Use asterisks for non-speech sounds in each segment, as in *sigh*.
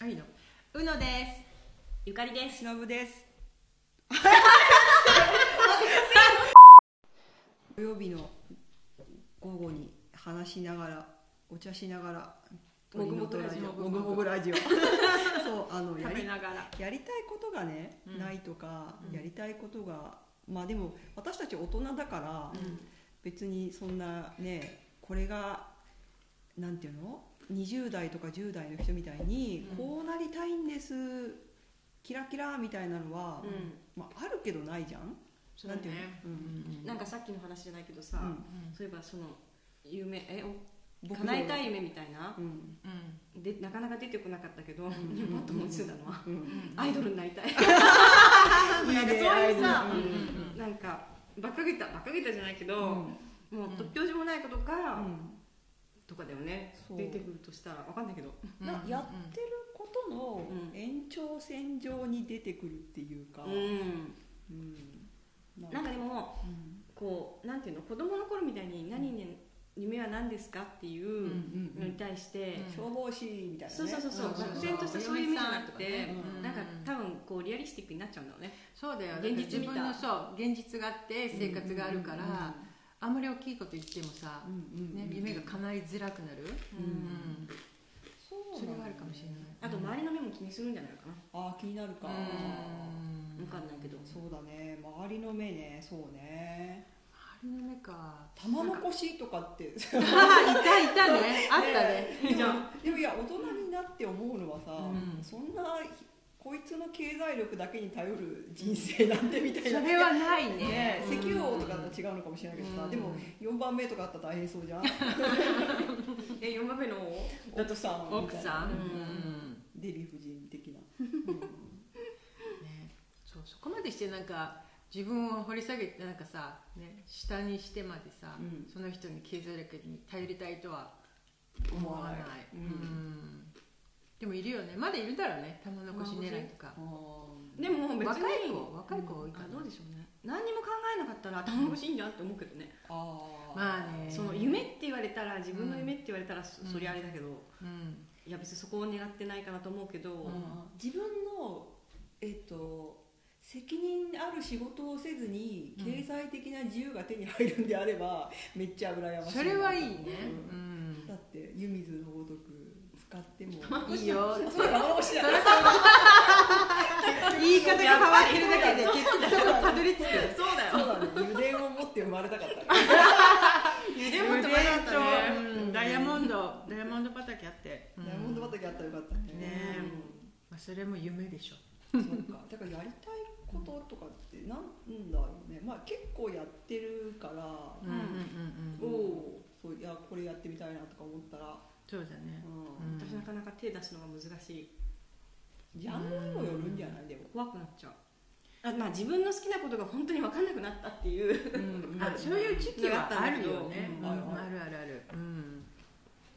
あいいのうのです。ゆかりです。しのぶです。*laughs* 土曜日の午後に話しながらお茶しながらもぐもぐラジオ。もぐもぐラジオ。*laughs* そうあのや食りべながら。やりたいことがね、うん。ないとか、うん。やりたいことがまあでも私たち大人だから、別にそんなねこれがなんていうの？20代とか10代の人みたいに、うん。こうなりたいんですキラキラみたいなのは、うまあ、あるけどないじゃん。そうなんていうの？ね、うん。ん。なんかさっきの話じゃないけどさ、うん。そういえばその夢えお僕叶えたい夢みたいな？う、ん。うんでなかなか出てこなかったけど、ん。パッと思いついたのは、うん。アイドルになりたい。*laughs* なんかそういうさ、うん。うん。なんか馬鹿げた馬鹿げたじゃないけど、うん。もう突拍子もないことが、うんとかだよね。そう。出てくるとしたらわかんないけど。なやってることのうん延長線上に出てくるっていうか、うん。うん。なんかでもうん。こうなんていうの？子供の頃みたいに何に夢は何ですかっていううんのに対して、うん消防士みたいなね。そうそうそうそう、ん。漠然としたそういう夢じゃなくて、うんなんか多分こうリアリスティックになっちゃうんだろうね。そうだよ。現実見た自分のそう現実があって生活があるから、あんまり大きいこと言ってもさ、うんうんうんね、夢が叶いづらくなる、うんそうそれはあるかもしれない。あと周りの目も気にするんじゃないかな、あー気になるか、うん。分かんないけど。そうだね。周りの目ね。そうね。周りの目か。玉残しとかって。あいたいたね。*laughs* あったね。でもでもいや大人になって思うのはさ、うん。そんなこいつの経済力だけに頼る人生なんてみたいなそれはないね。ね石油王とかだと違うのかもしれないけどさ、うんでも4番目とかあったら大変そうじゃん。*laughs* え4番目の奥さんみ奥さん、ううん。デヴィ夫人的な、ね、そうそこまでしてなんか自分を掘り下げてなんかさ、ね、下にしてまでさ、うん。その人に経済力に頼りたいとは思わない。うんでもいるよね。まだいるだろうね。玉残し狙いとか。でも別に若い子若い子多いかな。あどうでしょうね。何にも考えなかったら頭欲しいんじゃんって思うけどね、あー。まあね。その夢って言われたら自分の夢って言われたらそ,、うん。そりゃあれだけどうん。いや別にそこを願ってないかなと思うけど、ん。自分のえっと責任ある仕事をせずにうん。経済的な自由が手に入るんであれば、めっちゃ羨ましいなそれはいいね。だって湯水のごとく使ってもいいよ。そうだ玉しだ言い方が変わってるだけで結局そこにたどり着く。そうだそうだね。油田を持って生まれたかったね。ゆでもって前だったね。うん。ダイヤモンド。ダイヤモンド畑あって。ダイヤモンド畑あったらよかったね。ねまあそれも夢でしょ。そうか。だからやりたいこととかってなんだろうね。まあ結構やってるから、うんうんうんおうん。おそういやこれやってみたいなとか思ったら、そうだね。うん。うん。私なかなか手出すのが難しい。ジャンルにもよるんじゃない？でも、怖くなっちゃう。あまあ自分の好きなことが本当に分かんなくなったっていう。うん。あ *laughs* そういう時期はあるよね。うん。うん。あるあるある。うん。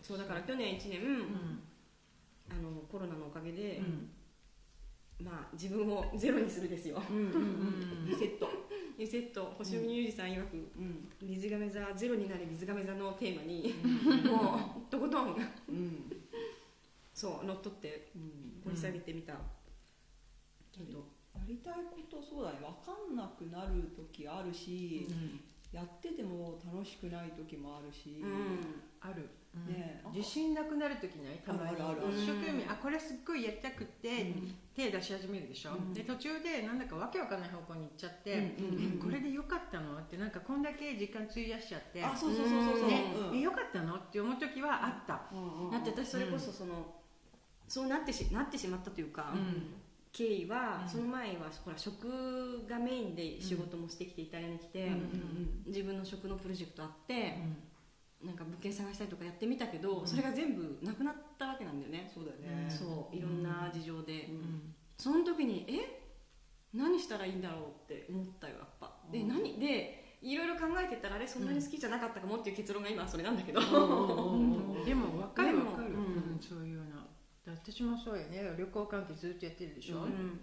そうだから去年1年、うん。あのコロナのおかげで、うんまあ自分をゼロにするですよ。リセット、リセット。星見裕二さん曰くうん。水亀座ゼロになる水亀座のテーマにもうとことん。うん。そう乗っ取ってうん、掘り下げてみた。けど、やりたいことそうだね。分かんなくなる時あるし、やってても楽しくない時もあるし、うん。ある。ね。自信なくなる時ない？たまに。あるあるある。一生懸命あこれすっごいやりたくってうん。手出し始めるでしょ？うん。で途中でなんだかわけわかんない方向に行っちゃってこれでよかったの？ってなんかこんだけ時間費やしちゃって。あそうそうそうそうそう、ね。うん。えよかったの？って思う時はあった。だって私それこそその、そうなってしなってしまったというか、うん経緯は、うん。その前はほら食がメインで仕事もしてきてイタリアに来て、うんうん自分の食のプロジェクトあって、なんか物件探したりとかやってみたけど、うん。それが全部なくなったわけなんだよね、そうだよね、そう。いろんな事情で、うん。その時にえ？何したらいいんだろうって思ったよやっぱ。でうん。何？でいろいろ考えてたらあれそんなに好きじゃなかったかもっていう結論が今はそれなんだけど、うん。*laughs* でも分かるでも分かる、うんうんそういうのだ私もそうよね。旅行関係ずっとやってるでしょ、うん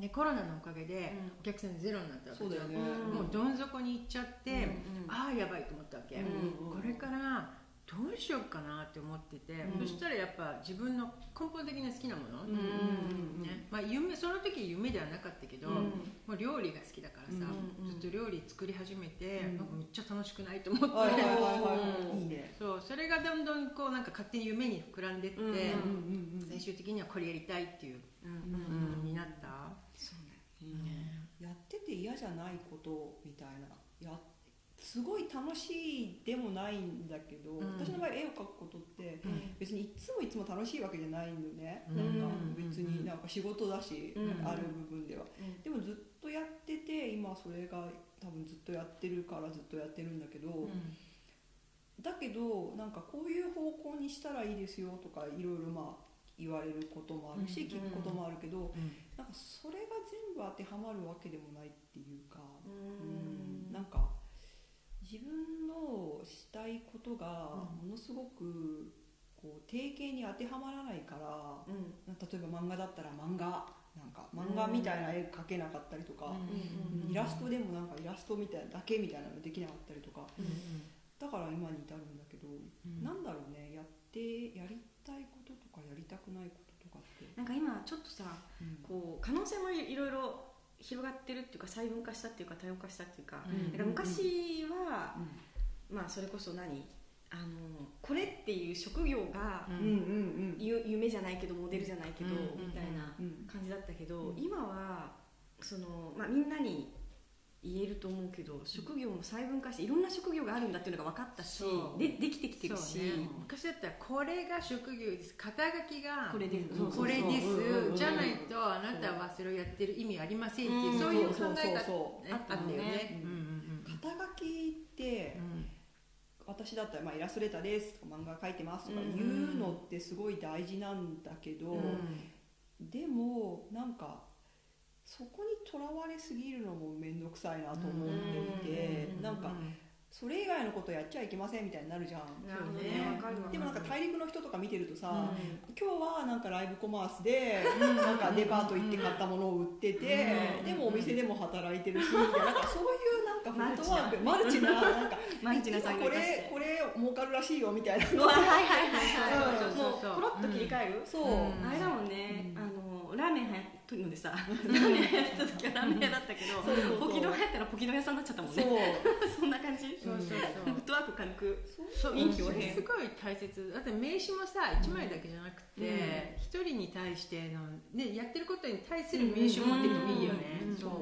でコロナのおかげでうん。お客さんゼロになったわけそうだよね、うんもうどん底に行っちゃって、うんうんああやばいと思ったわけ、うん。これからどうしようかなって思ってて、うん。そしたらやっぱ自分の根本的な好きなもの、うんね。まあ、夢その時夢ではなかったけど、うん。もう料理が好きだからさ、うんずっと料理作り始めて、うん。なんかめっちゃ楽しくないと思って、はいはいね。そうそれがどんどんこうなんか勝手に夢に膨らんでって、うんうんうんうん。最終的にはこれやりたいっていう、うんうんになった、そううん。やってて嫌じゃないことみたいな。やすごい楽しいでもないんだけど、うん。私の場合絵を描くことってうん。別にいつもいつも楽しいわけじゃないのね、うん。なんか別になんか仕事だし、うん。ある部分では。うん。でもずっとやってて今それが多分ずっとやってるからずっとやってるんだけど、だけどなんかこういう方向にしたらいいですよとかいろいろまあ言われることもあるし、うん。聞くこともあるけど、うん。なんかそれが全部当てはまるわけでもないっていうか、うん。うん。なんか自分のしたいことがものすごくこう定型に当てはまらないから、うん。例えば漫画だったら漫画なんか漫画みたいな絵描けなかったりとか、うん。イラストでもなんかイラストみたいなだけみたいなのできなかったりとか。だから今に至るんだけど、ん。なんだろうねやってやりたいこととかやりたくないこととかって。なんか今ちょっとさこう可能性もいろいろ広がってるっていうか細分化したっていうか多様化したっていうか,、うん。なんか昔は、うまあそれこそ何あのこれっていう職業が、うん。んうんうん。ゆ夢じゃないけどモデルじゃないけど、うんみたいなうん感じだったけど、うん。今はその、まあ、みんなに言えると思うけど職業も細分化していろんな職業があるんだっていうのが分かったしでできてきてるし、ね、昔だったらこれが職業です。肩書きがこれでそうこれです、じゃないとあなたはそれをやってる意味ありませんっていう、うん。そういう考えが、あったんだよね。肩書きってうん。私だったら、まあ、イラストレーターですとか漫画描いてますとか言うのってすごい大事なんだけど、でもなんかそこにとらわれすぎるのも面倒くさいなと思っていて、うん。なんかそれ以外のことやっちゃいけませんみたいになるじゃん。ね。でもなんか大陸の人とか見てるとさ、うん。今日はなんかライブコマースでなんかデパート行って買ったものを売ってて、うん。でもお店でも働いてるし、みたいななんかそういうなんかフットワークマルチな。なんかマルチなこれこれ儲かるらしいよみたいな。うわはいはいはいはい、うん。もうそうそう。コロッと切り替える、そう、うんあれだもんね、うん。あのラーメン流行ってるのでさラーメン流行ってた時はラーメン屋だったけど、そうそうそう。ポキド流行ったらポキド屋さんになっちゃったもんそう。ね *laughs* そんな感じ。そうそうフットワーク軽くそう。臨機応変すごい大切。だって名刺もさ1枚だけじゃなくて一、人に対しての、ね、やってることに対する名刺を持っててもいいよね、うんそうそう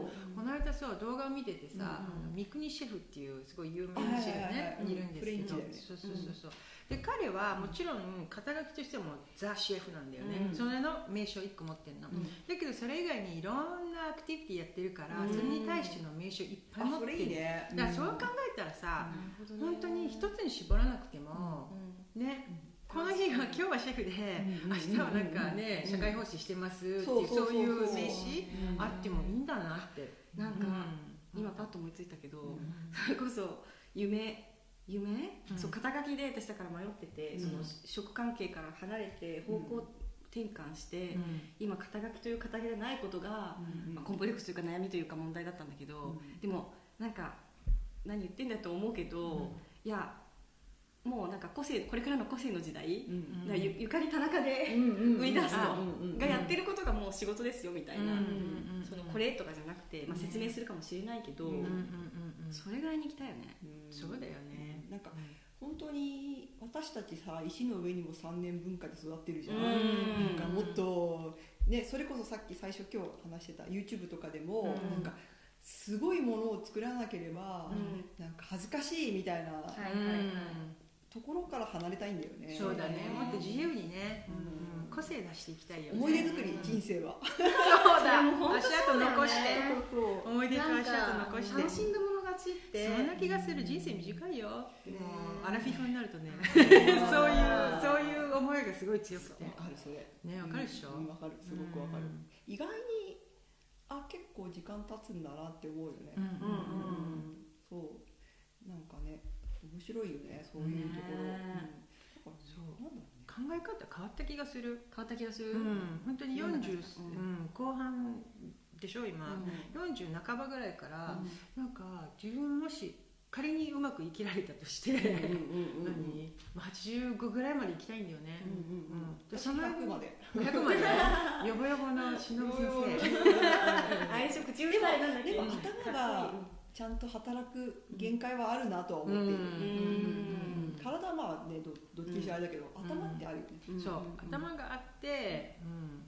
そう動画を見ててさ、うん三國シェフっていうすごい有名なシェフねはいいるんですけど、そうそうそうそうで彼はもちろん肩書きとしてもザ・シェフなんだよね、うん。それの名刺を1個持ってるの、うん。だけどそれ以外にいろんなアクティビティやってるから、うん。それに対しての名刺をいっぱい持ってるれいいね。だからそう考えたらさ、本当に一つに絞らなくても、ねこの日は今日はシェフで、うん明日はなんかね、うん社会奉仕してますっていうそういう名刺？うん。あってもいいんだなって、なんか、うん。今パッと思いついたけど、うん。それこそ夢夢、うん。そう肩書きで私だから迷ってて、うん。その職関係から離れて方向転換して、うん。今肩書きという肩書きでないことが、うんまあ、コンプレックスというか悩みというか問題だったんだけど、うん。でもなんか何言ってんだと思うけど、いやもうなんか個性これからの個性の時代、うん。だからゆゆかり田中でうん売り出すあのがやってることがもう仕事ですよみたいな、うんそのこれとかじゃなくて、まあ、説明するかもしれないけど、うんうんうんうん。うんそれぐらいに行きたいよね。うん。そうだよね。なんか本当に私たちさ石の上にも3年文化で育ってるじゃん、うん。なんかもっと、ね、それこそさっき最初今日話してた YouTube とかでも、うん。なんかすごいものを作らなければ、うん。なんか恥ずかしいみたいな。はいはいはいところから離れたいんだよね、そうだね。もっと自由にね、うん。うん。個性出していきたいよね。思い出作り、人生は。そうだ。でもうだよね。跡残して。そう思い出と足跡残して。楽しんだもの勝ちって。そんな気がする。人生短いよ。もうねアラフィフになるとね。そうそういうそういう思いがすごい強くて。わかるそれ。ねわかるでしょ？うん。わかる。すごくわかる、うん。意外にあ結構時間経つんだなって思うよね、うんうんうん。そう面白いよねそういうところ、考え方変わった気がする。変わった気がする、うん。本当に世の中40、ううん、後半でしょ今、40半ばぐらいから、なんか自分もし仮にうまく生きられたとして、うんうんうん何？まあ85ぐらいまで行きたいんだよね、うんうんうん。その間100まで。100までよぼよぼの忍先生。あれでしょ口うるさいなんだっけ？でもうん頭がちゃんと働く限界はあるなとは思っている、うん。体はまあねどどっちにしろあれだけど、ん。頭ってあるよね、うん。そう。うん。頭があって、うん、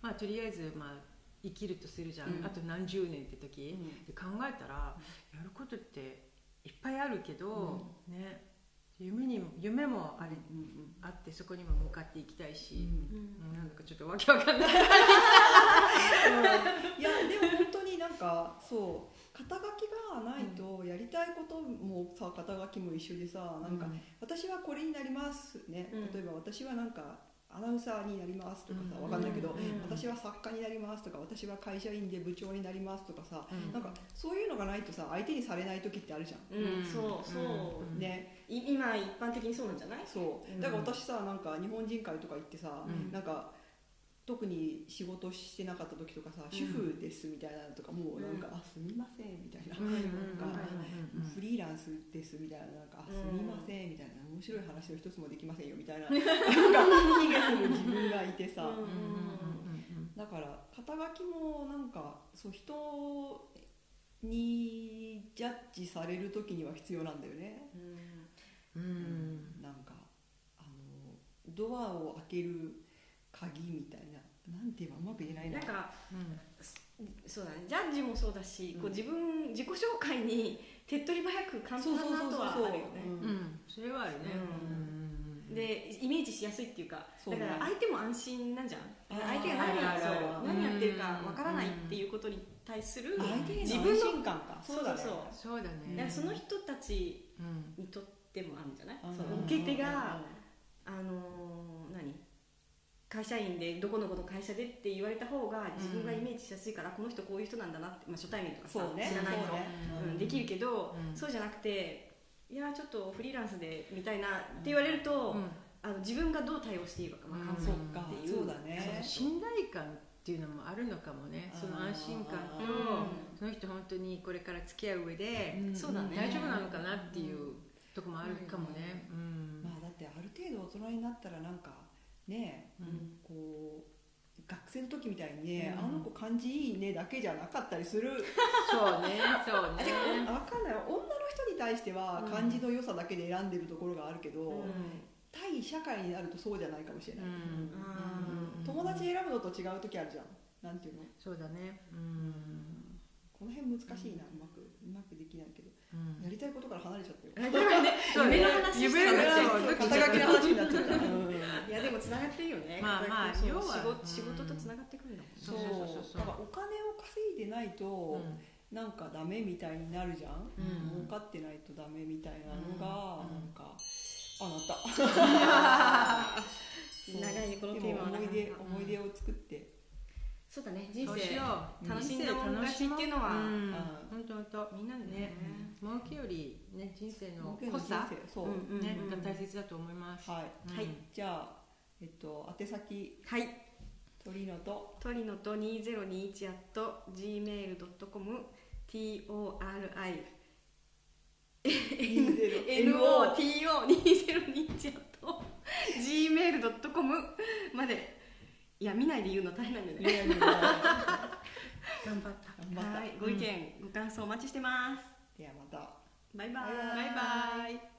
まあとりあえずまあ生きるとするじゃん、うん。あと何十年って時、で考えたらやることっていっぱいあるけど、ね夢にも夢もあれうんあってそこにも向かっていきたいし、うん。うんなんだかちょっとわけわかんない。いやでも本当になんかそう肩書きがないとやりたいこともさ肩書きも一緒でさなんか、私はこれになりますね、うん。例えば私はなんかアナウンサーになりますとかさうん。わかんないけど、うん私は作家になりますとか私は会社員で部長になりますとかさ、うん。なんかそういうのがないとさ相手にされない時ってあるじゃん、うん。そうそう。うん。ね。い今一般的にそうなんじゃない？そう。うん。だから私さなんか日本人会とか行ってさ、うん。なんか特に仕事してなかった時とかさ、主婦ですみたいなのとかもうなんか、あすみませんみたいな、フリーランスですみたいななんか、あすみませんみたいな。面白い話の一つもできませんよみたいな。*laughs* なんか卑下する自分がいてさ、だから肩書きもなんかそう人にジャッジされる時には必要なんだよね、うん。なんかあのドアを開ける鍵みたいな。なんて言えばうまく言えないな。なんかうん。そうだね。ジャッジもそうだし、うん。こう自分自己紹介に手っ取り早く簡単なとはあるよね。それはあるね。うん。うんでイメージしやすいっていうかだから相手も安心なんじゃん。相手が何あるあるそうある何やってるかわからないっていうことに対する自分の安心感か。そうだね。そうそうだね。だからその人たちうんにとってもあるんじゃない？うん。その受け手があのー何会社員でどこのこの会社でって言われた方が自分がイメージしやすいから、この人こういう人なんだなって、まあ、初対面とかさ、そうね。知らない人、そうん、できるけど、うん。そうじゃなくていやちょっとフリーランスでみたいなって言われると、うん。あの自分がどう対応していいか分かん。ないそっていう、そうだね。信頼感っていうのもあるのかもね。その安心感と。うん。その人本当にこれから付き合う上でうん。そうだね。大丈夫なのかなっていうとこもあるかもね。うん。まあだってある程度大人になったらなんかねうん。こう学生の時みたいにね、うん。あの子感じいいねだけじゃなかったりする。そうねそうね。分かんない。女の人に対してはうん感じの良さだけで選んでるところがあるけど、うん。対社会になるとそうじゃないかもしれない、うん。あ友達選ぶのと違う時あるじゃん。なんていうの？そうだね。うん。この辺難しいな、うまくうまくできないけど。うんやりたいことから離れちゃったよだからねそうね。夢の話肩書きの話になっちゃった、うん。いやでもつながってるよね。まあまあ要は。仕事とつながってくるんだもんね。そう。だからお金を稼いでないと、うん。なんかダメみたいになるじゃん、うん。儲かってないとダメみたいなのが、うん。なんかあなた。そ *laughs* う長いねこのテーマ思い出思い出を作って、そうだね。人生そうしよう。楽しんだもん勝ちっていうのは本当本当。みんなでね。ね。儲けよりね人生の濃さ。生そう、うんねうん。が大切だと思います。はい。じゃあえっと宛先。はい。鳥のと。トリノと2021 at gmail.com TORI NOTO2021 at gmail.com までいや見ないで言うの大変なんだよね。頑張った。頑張った。*laughs* はいご意見、ご感想お待ちしてます。ではまた。バイバイ。バイバイ